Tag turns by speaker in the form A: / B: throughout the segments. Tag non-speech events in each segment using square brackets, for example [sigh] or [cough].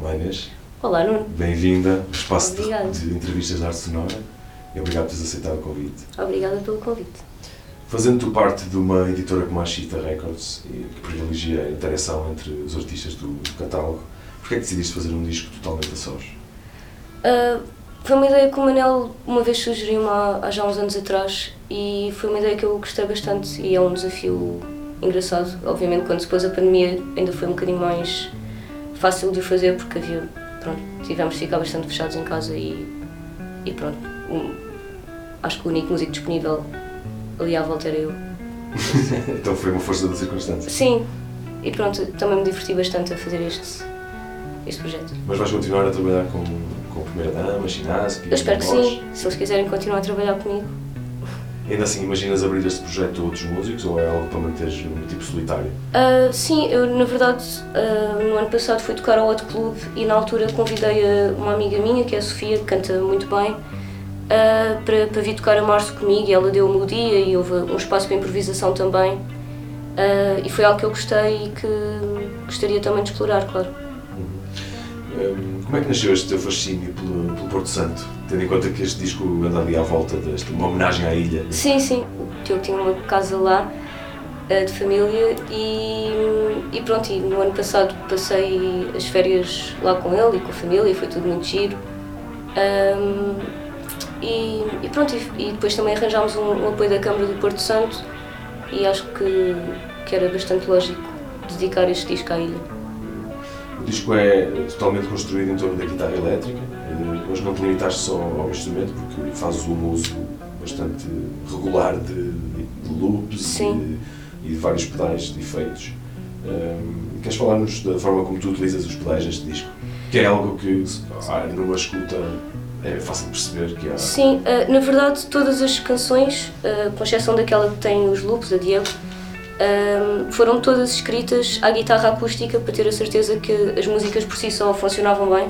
A: Olá Inês,
B: Olá, Nuno.
A: bem-vinda ao espaço de,
B: Obrigada.
A: de entrevistas de arte sonora e obrigado por teres aceitado o convite.
B: Obrigada pelo convite.
A: Fazendo tu parte de uma editora como a Chita Records e que privilegia a interação entre os artistas do, do catálogo, porquê é que decidiste fazer um disco totalmente a sós?
B: Ah, foi uma ideia que o Manel uma vez sugeriu-me há, há já uns anos atrás e foi uma ideia que eu gostei bastante e é um desafio engraçado. Obviamente, quando se pôs a pandemia, ainda foi um bocadinho mais fácil de o fazer porque havia, pronto, tivemos de ficar bastante fechados em casa e, e pronto. um- acho que o único músico disponível ali à volta era eu. [laughs]
A: então foi uma força da circunstância.
B: Sim, e pronto, também me diverti bastante a fazer este, este projeto.
A: Mas vais continuar a trabalhar com, com a Primeira-Dama, Chinaski,
B: Eu espero que sim, se eles quiserem continuar a trabalhar comigo.
A: Ainda assim, imaginas abrir este projeto a outros músicos ou é algo para manteres no tipo solitário?
B: Ah, sim, eu na verdade ah, no ano passado fui tocar ao Hot Club e na altura convidei a uma amiga minha, que é a Sofia, que canta muito bem, ah, para, para vir tocar a março comigo e ela deu-me o dia e houve um espaço para improvisação também. Ah, e foi algo que eu gostei e que gostaria também de explorar, claro.
A: Hum, Como é que nasceu este teu fascínio pelo, pelo Porto Santo, tendo em conta que este disco anda ali à volta desta, uma homenagem à ilha?
B: Sim, sim. Tiago tinha uma casa lá, eh, de família, e, e pronto, e no ano passado passei as férias lá com ele e com a família, e foi tudo muito giro. Ahm, e, e pronto, e, e depois também arranjámos um, um apoio da Câmara do Porto Santo, e acho que, que era bastante lógico dedicar este disco à ilha.
A: O disco é totalmente construído em torno da guitarra elétrica, eh, mas não te limitaste só ao instrumento, porque fazes um uso bastante regular de, de loops e e de vários pedais de efeitos. Hum, queres falar-nos da forma como tu utilizas os pedais neste disco? Que é algo que, ah, numa escuta, é fácil de perceber que há.
B: Sim, eh, na verdade todas as canções, eh, com exceção daquela que tem os loops, a Diego, eh, foram todas escritas à guitarra acústica para ter a certeza que as músicas por si só funcionavam bem.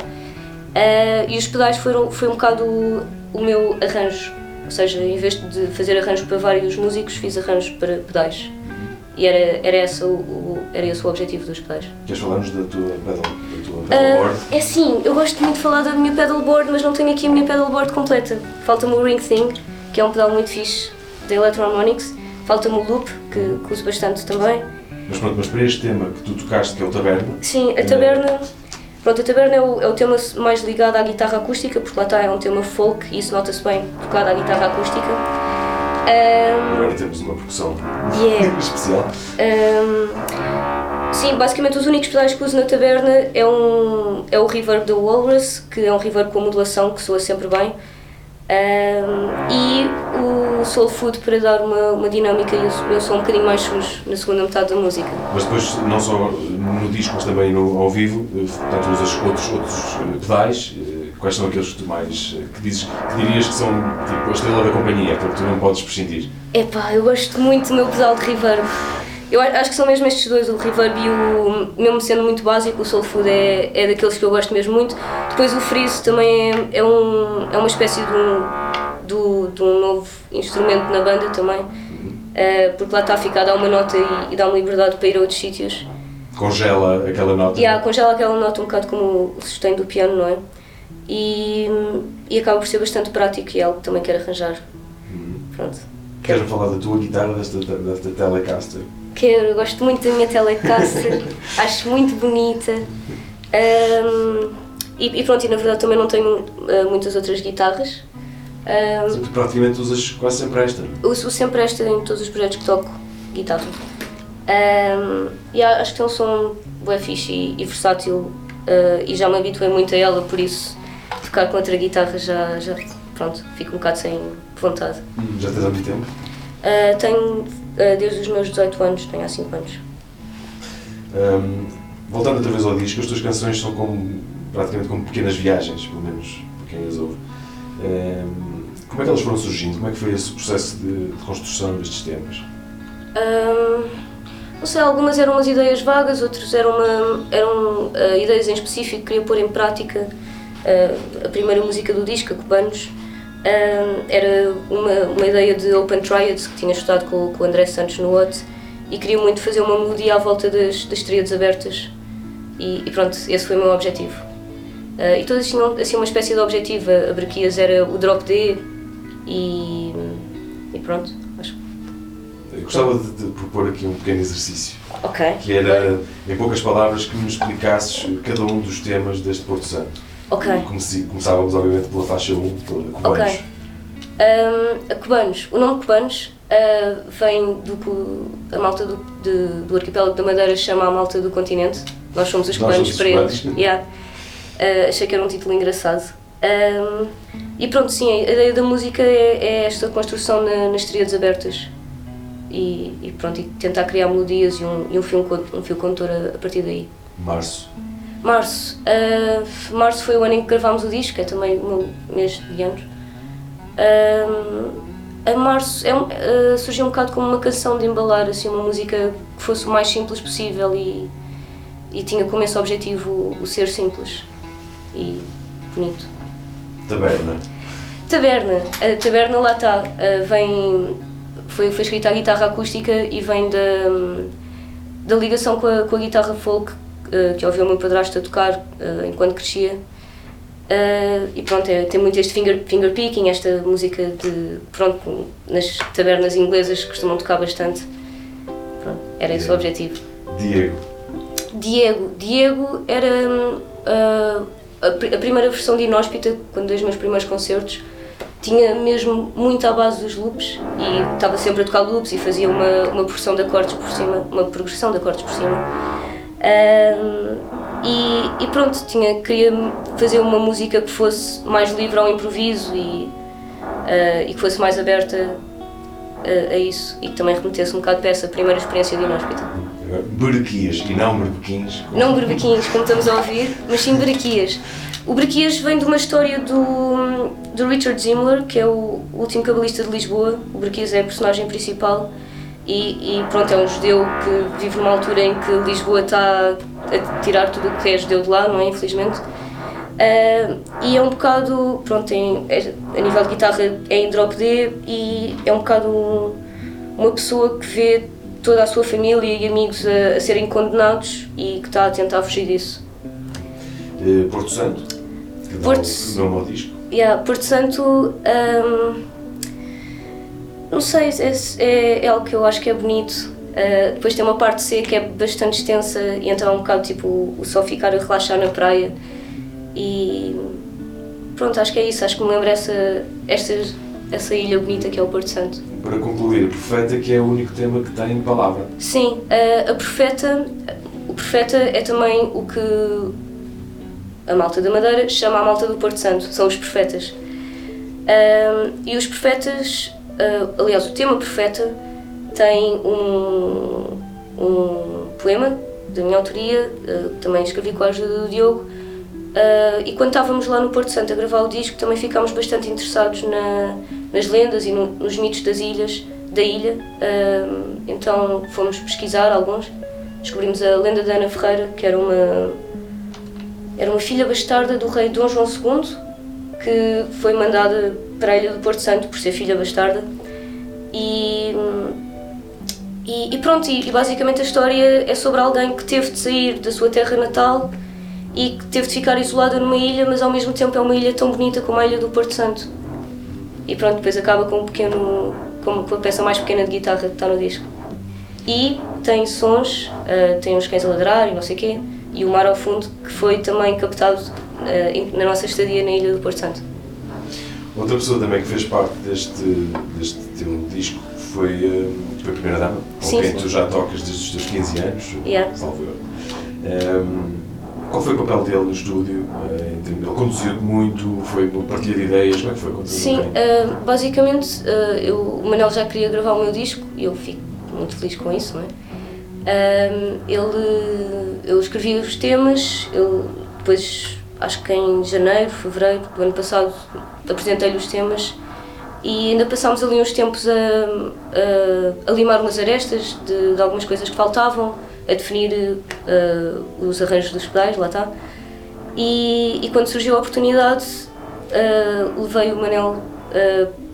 B: Eh, e os pedais foram, foi um bocado o, o meu arranjo, ou seja, em vez de fazer arranjo para vários músicos, fiz arranjos para pedais. E era, era, esse, o, o- era esse o objetivo dos pedais.
A: Queres falar-nos da tua pedal, da tua pedalboard?
B: é assim, eu gosto muito de falar da minha pedalboard, mas não tenho aqui a minha pedalboard completa. Falta-me o Ring Thing, que é um pedal muito fixe da Electro-Harmonics. Falta-me o Loop, que, que uso bastante também.
A: Mas pronto, mas para este tema que tu tocaste, que é o Taberna,
B: Sim, a taberna. Pronto, a taberna é o, é o tema mais ligado à guitarra acústica, porque lá está, é um tema folk e isso nota-se bem tocado à guitarra acústica. Ahm,
A: agora temos uma percussão
B: yeah. [laughs]
A: especial.
B: Um, sim, basicamente os únicos pedais que uso na taberna é, um, é o reverb da Walrus, que é um reverb com modulação que soa sempre bem, um, e o Soul Food para dar uma, uma dinâmica e o meu som um bocadinho mais sujo na segunda metade da música.
A: Mas depois, não só no disco, mas também no, ao vivo, eh, portanto, usas outros, outros eh, pedais. eh, Quais são aqueles que tu mais. que, dizes, que dirias que são tipo a estrela da companhia, aquele que tu não podes prescindir?
B: Epá, eu gosto muito do meu pedal de reverb. Eu acho que são mesmo estes dois, o reverb e o. Mesmo sendo muito básico, o Soul Food é, é daqueles que eu gosto mesmo muito. Depois o Freeze também é, é, um, é uma espécie de um, do, de um novo instrumento na banda também. Eh, porque lá está a ficar, dá uma nota e, e dá uma liberdade para ir a outros sítios.
A: Congela aquela nota.
B: E há, congela aquela nota um bocado como o sustento do piano, não é? E, e acaba por ser bastante prático e é algo que também quero arranjar.
A: Uhum.
B: Pronto.
A: Queres-me falar da tua guitarra, desta, desta Telecaster?
B: Quero, gosto muito da minha Telecaster, [laughs] acho muito bonita. Ahm, e, e pronto, e na verdade também não tenho ah, muitas outras guitarras. Ahm,
A: Tu praticamente usas quase sempre esta.
B: uso sempre esta em todos os projetos que toco, guitarra. Ahm, e acho que tem um som bué fixe e, e versátil ah, e já me habituei muito a ela, por isso tocar com outra guitarra já, já pronto, fico um bocado sem vontade.
A: Já tens há muito tempo.
B: Ah, tenho ah, desde os meus 18 anos, tenho há 5 anos.
A: Hum, voltando outra vez ao disco, as tuas canções são como, praticamente como pequenas viagens, pelo menos para quem as ouve. Hum, como é que elas foram surgindo? Como é que foi esse processo de, de construção destes temas?
B: Ahm, não sei, algumas eram umas ideias vagas, outras eram, uma, eram ah, ideias em específico que queria pôr em prática. Ah, a primeira música do disco, a Cubanos, ah, era uma, uma ideia de Open Triads que tinha estudado com, com o André Santos no OT e queria muito fazer uma melodia à volta das, das tríades abertas. E, e pronto, esse foi o meu objetivo. Uh, e todas tinham assim uma espécie de objetivo. A Braquias era o drop D e, e pronto, acho
A: Eu gostava de, de propor aqui um pequeno exercício,
B: Ok.
A: que era, em poucas palavras, que nos explicasses cada um dos temas deste Porto Santo.
B: Ok.
A: Comece- Começávamos, obviamente, pela faixa 1, toda, Cubanos.
B: Ok. Um, Cubanos. O nome Cubanos uh, vem do que a malta do, de- do arquipélago da Madeira chama a malta do continente. Nós somos os
A: Nós
B: cubanos
A: somos os
B: para
A: cubanos.
B: eles. Yeah. Uh, achei que era um título engraçado. Um, e pronto, sim, a ideia da música é, é esta construção na- nas tríades abertas. E, e pronto, e tentar criar melodias e um, e um, fio, um fio condutor a, a partir daí.
A: Março.
B: Março. ah, março foi o ano em que gravámos o disco, é também o meu mês de anos. Ah, a março é ah, surgiu um bocado como uma canção de embalar, assim, uma música que fosse o mais simples possível e, e tinha como esse objetivo o, ser simples e bonito.
A: Taberna.
B: Taberna. A taberna lá está. vem. Foi, foi escrita a guitarra acústica e vem da, da ligação com a, com a guitarra folk ah, que ouvi o meu padrasto a tocar ah, enquanto crescia. Ah, e pronto, é, tem muito este finger, finger picking, esta música de. Pronto, nas tabernas inglesas costumam tocar bastante. Pronto, era esse o objetivo.
A: Diego.
B: Diego. Diego era a, a primeira versão de Inóspita, quando dei os meus primeiros concertos. Tinha mesmo muito à base dos loops e estava sempre a tocar loops e fazia uma, uma progressão de acordes por cima, uma progressão de acordes por cima. Ahm, e, e pronto, tinha, queria fazer uma música que fosse mais livre ao improviso e, ah, e que fosse mais aberta a, a isso e que também remetesse um bocado para essa primeira experiência de Inóspita.
A: Berequias e não berbequins.
B: Não berbequins, como estamos a ouvir, mas sim braquias. O Braquias vem de uma história do, do Richard Zimmler, que é o último cabalista de Lisboa. O Braquias é a personagem principal e, e pronto, é um judeu que vive numa altura em que Lisboa está a tirar tudo o que é judeu de lá, não é? Infelizmente. Ah, e é um bocado, pronto, tem, é- a nível de guitarra é em drop D e é um bocado um- uma pessoa que vê toda a sua família e amigos a, a serem condenados e que está a tentar fugir disso.
A: Eh, Porto Santo.
B: Porto-
A: o nome ao disco.
B: Yeah, Porto Santo, hum, não sei, é, é, é algo que eu acho que é bonito. Uh, depois tem uma parte C que é bastante extensa e então é um bocado tipo o só ficar a relaxar na praia. E pronto, acho que é isso. Acho que me lembra essa, esta, essa ilha bonita que é o Porto Santo.
A: Para concluir, Profeta, que é o único tema que tem palavra.
B: Sim, a, a Profeta, o Profeta é também o que a malta da Madeira chama a malta do Porto Santo, são os profetas. Ahm, e os profetas, ah, aliás, o tema Profeta tem um, um poema da minha autoria, ah, também escrevi com a ajuda do Diogo. ah, e quando estávamos lá no Porto Santo a gravar o disco, também ficámos bastante interessados na- nas lendas e no- nos mitos das ilhas, da ilha. Então fomos pesquisar alguns. Descobrimos a lenda da Ana Ferreira, que era uma era uma filha bastarda do rei Dom João II, que foi mandada para a ilha do Porto Santo por ser filha bastarda. E, e, e pronto, e, e basicamente a história é sobre alguém que teve de sair da sua terra natal e que teve de ficar isolada numa ilha, mas ao mesmo tempo é uma ilha tão bonita como a ilha do Porto Santo. E pronto, depois acaba com um pequeno, com a peça mais pequena de guitarra que está no disco. E tem sons, ah, tem os cães a ladrar e não sei o quê, e o mar ao fundo, que foi também captado em- na nossa estadia na ilha do Porto Santo.
A: Outra pessoa também que fez parte deste, deste teu disco foi, eh, foi a primeira dama, com
B: Sim,
A: quem
B: sim.
A: tu já tocas desde os teus 15 anos,
B: Yeah.
A: salvo eu. Ehm, qual foi o papel dele no estúdio? Eh, ele conduziu-te muito, foi uma partilha de ideias, como é que foi? Um
B: Sim, ah, basicamente ah, eu, o Manel já queria gravar o meu disco e eu fico muito feliz com isso, não é? Ah, ele, eu escrevi os temas, eu depois, acho que em janeiro, fevereiro do ano passado, apresentei-lhe os temas e ainda passámos ali uns tempos a, a, a limar umas arestas de, de algumas coisas que faltavam, a definir ah, os arranjos dos pedais, lá está. E, e quando surgiu a oportunidade, ah, levei o Manel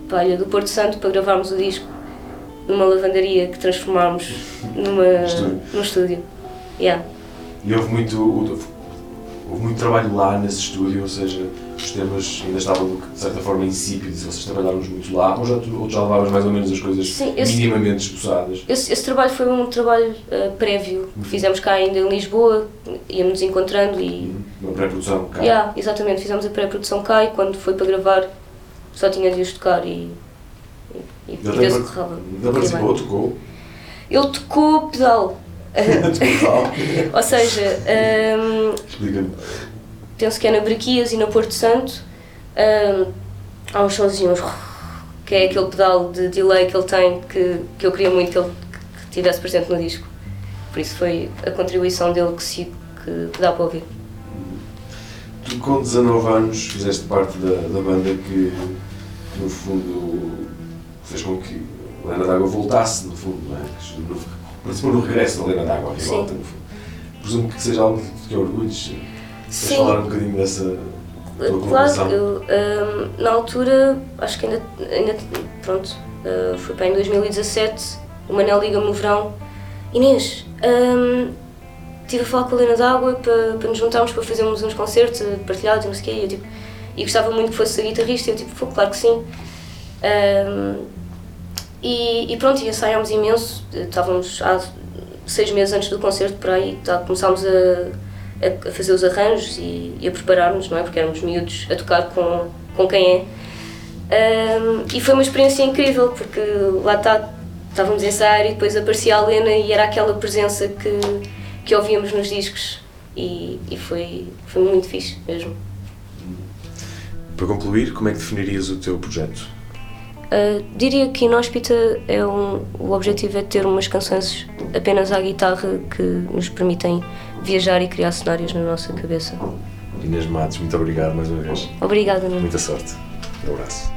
B: para a Ilha do Porto Santo para gravarmos o disco numa lavandaria que transformámos numa,
A: Estúdio.
B: num estúdio. Yeah.
A: E houve muito. Houve muito trabalho lá nesse estúdio, ou seja, os temas ainda estavam de certa forma insípidos, vocês trabalharam muito lá, ou já, tu, ou já levavas mais ou menos as coisas
B: Sim, esse-
A: minimamente esboçadas?
B: Esse, esse trabalho foi um trabalho eh, prévio que fizemos cá ainda em Lisboa, íamos encontrando e.
A: Uma pré-produção, cá.
B: Yeah, exatamente, fizemos a pré-produção cá e quando foi para gravar só tinha de os tocar e. e, e, vê-se
A: par-
B: corrava.
A: Ele participou, tocou,
B: Ele tocou pedal. [laughs] [laughs] Ou seja,
A: explica-me.
B: penso que é na Brequias e na Porto Santo. hum, há uns sonzinhos que é aquele pedal de delay que ele tem que, que eu queria muito que ele que tivesse presente no disco. Por isso foi a contribuição dele que, se, que, que dá para ouvir.
A: Tu com 19 anos fizeste parte da, da banda que, no fundo, fez com que Lena d'Água voltasse, no fundo, não é? No- Participou no regresso da Lena d'Água, a
B: Sim.
A: volta, no fundo. Presumo que seja algo de que orgulhos. Queres falar um bocadinho dessa tua
B: Claro, eu, hum, na altura, acho que ainda, ainda pronto, uh, foi para em 2017, o Manel liga-me no verão, Inês, hum, estive a falar com a Helena d'Água para, para nos juntarmos para fazermos uns concertos eh, partilhados e não sei o quê, e eu, tipo, e gostava muito que fosse a guitarrista, e eu tipo, "Pô, claro que sim. Hum, e, e pronto, e ensaiámos imenso, estávamos há seis meses antes do concerto por aí, tá, começámos a, a, fazer os arranjos e, e a preparar-nos, não é? Porque éramos miúdos a tocar com, com quem é. Hum, e foi uma experiência incrível, porque lá está, estávamos a ensaiar e depois aparecia a Lena e era aquela presença que, que ouvíamos nos discos e, e foi, foi muito fixe mesmo.
A: Para concluir, como é que definirias o teu projeto?
B: Uh, diria que Inóspita é um, o objetivo é ter umas canções apenas à guitarra que nos permitem viajar e criar cenários na nossa cabeça.
A: Inês Matos, muito obrigado mais uma vez.
B: Obrigada, Nuno.
A: Muita sorte. Um abraço.